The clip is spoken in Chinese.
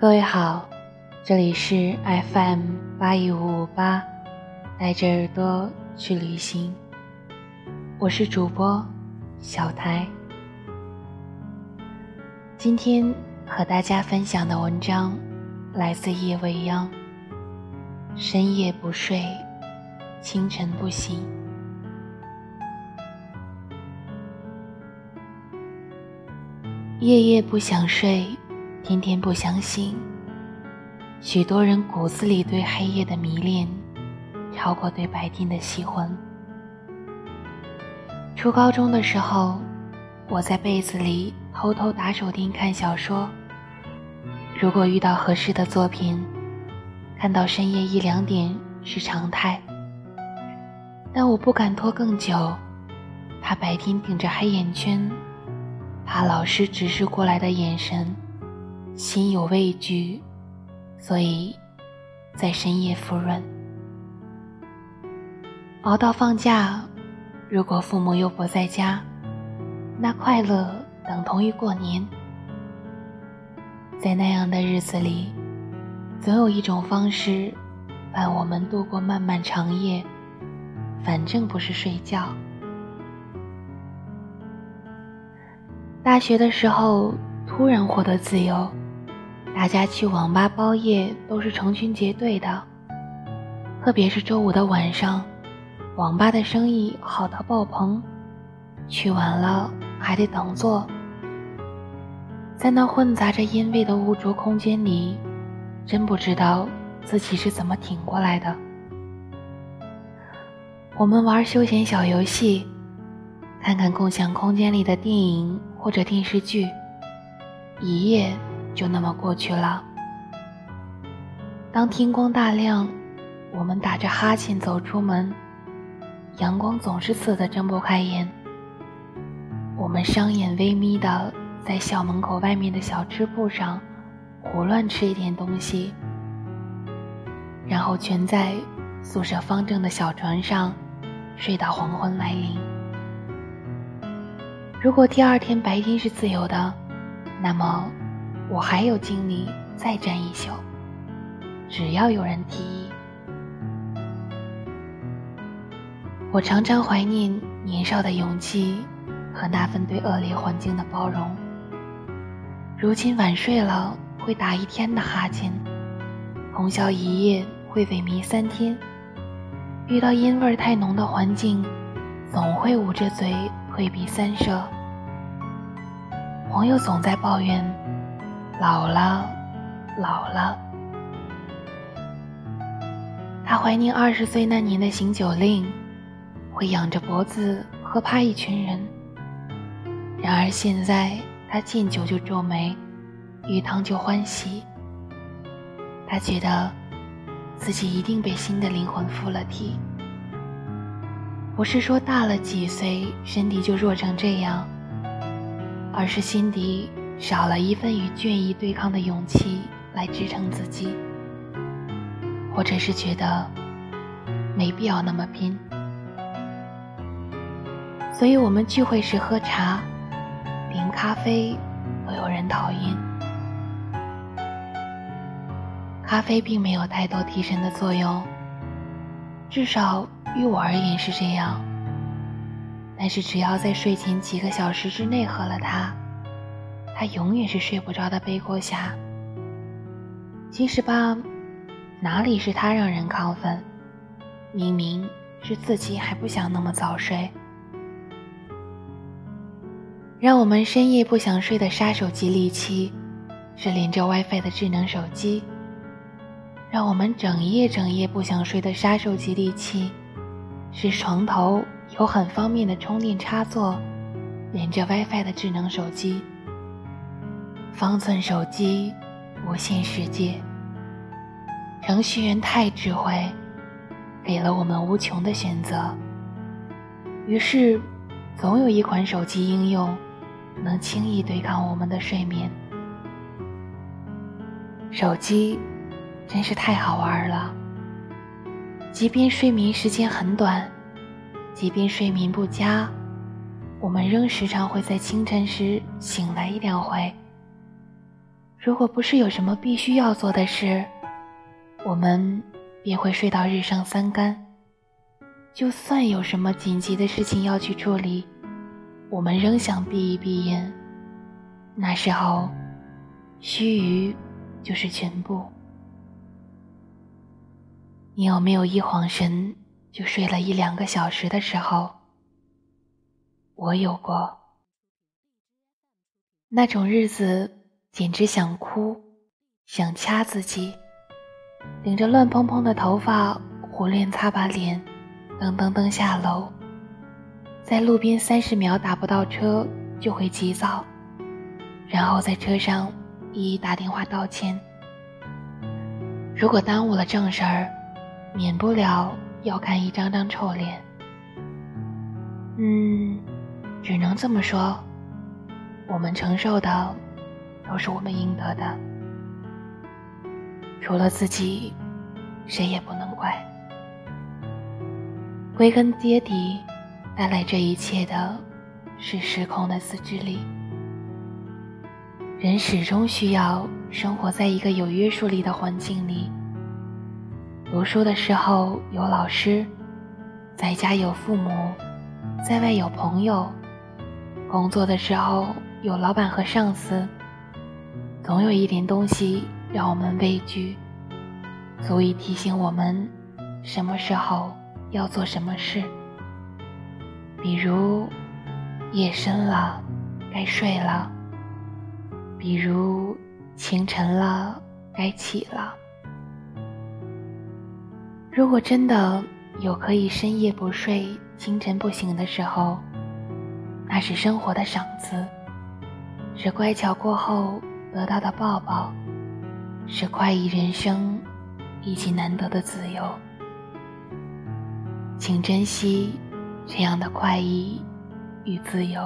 各位好，这里是 FM 八一五五八，带着耳朵去旅行。我是主播小台。今天和大家分享的文章来自叶未央。深夜不睡，清晨不醒，夜夜不想睡。天天不相信，许多人骨子里对黑夜的迷恋，超过对白天的喜欢。初高中的时候，我在被子里偷偷打手电看小说。如果遇到合适的作品，看到深夜一两点是常态。但我不敢拖更久，怕白天顶着黑眼圈，怕老师直视过来的眼神。心有畏惧，所以，在深夜服润，熬到放假。如果父母又不在家，那快乐等同于过年。在那样的日子里，总有一种方式伴我们度过漫漫长夜，反正不是睡觉。大学的时候，突然获得自由。大家去网吧包夜都是成群结队的，特别是周五的晚上，网吧的生意好到爆棚，去晚了还得等座。在那混杂着烟味的污浊空间里，真不知道自己是怎么挺过来的。我们玩休闲小游戏，看看共享空间里的电影或者电视剧，一夜。就那么过去了。当天光大亮，我们打着哈欠走出门，阳光总是刺得睁不开眼。我们双眼微眯的在校门口外面的小吃铺上胡乱吃一点东西，然后蜷在宿舍方正的小床上睡到黄昏来临。如果第二天白天是自由的，那么。我还有精力再站一宿，只要有人提议。我常常怀念年少的勇气和那份对恶劣环境的包容。如今晚睡了会打一天的哈欠，通宵一夜会萎靡三天，遇到烟味太浓的环境，总会捂着嘴退避三舍。朋友总在抱怨。老了，老了。他怀念二十岁那年的行酒令，会仰着脖子喝趴一群人。然而现在，他见酒就皱眉，遇汤就欢喜。他觉得自己一定被新的灵魂附了体。不是说大了几岁，身体就弱成这样，而是心底。少了一份与倦意对抗的勇气来支撑自己，或者是觉得没必要那么拼，所以我们聚会时喝茶，连咖啡都有人讨厌。咖啡并没有太多提神的作用，至少于我而言是这样。但是只要在睡前几个小时之内喝了它。他永远是睡不着的背锅侠。其实吧，哪里是他让人亢奋，明明是自己还不想那么早睡。让我们深夜不想睡的杀手级利器，是连着 WiFi 的智能手机；让我们整夜整夜不想睡的杀手级利器，是床头有很方便的充电插座，连着 WiFi 的智能手机。方寸手机，无限世界。程序员太智慧，给了我们无穷的选择。于是，总有一款手机应用，能轻易对抗我们的睡眠。手机，真是太好玩了。即便睡眠时间很短，即便睡眠不佳，我们仍时常会在清晨时醒来一两回。如果不是有什么必须要做的事，我们便会睡到日上三竿。就算有什么紧急的事情要去处理，我们仍想闭一闭眼。那时候，须臾就是全部。你有没有一晃神就睡了一两个小时的时候？我有过。那种日子。简直想哭，想掐自己，顶着乱蓬蓬的头发，胡乱擦把脸，噔噔噔下楼，在路边三十秒打不到车就会急躁，然后在车上一一打电话道歉。如果耽误了正事儿，免不了要看一张张臭脸。嗯，只能这么说，我们承受的。都是我们应得的，除了自己，谁也不能怪。归根结底，带来这一切的是失控的自制力。人始终需要生活在一个有约束力的环境里。读书的时候有老师，在家有父母，在外有朋友；工作的时候有老板和上司。总有一点东西让我们畏惧，足以提醒我们什么时候要做什么事。比如夜深了，该睡了；比如清晨了，该起了。如果真的有可以深夜不睡、清晨不醒的时候，那是生活的赏赐，是乖巧过后。得到的抱抱，是快意人生以及难得的自由，请珍惜这样的快意与自由。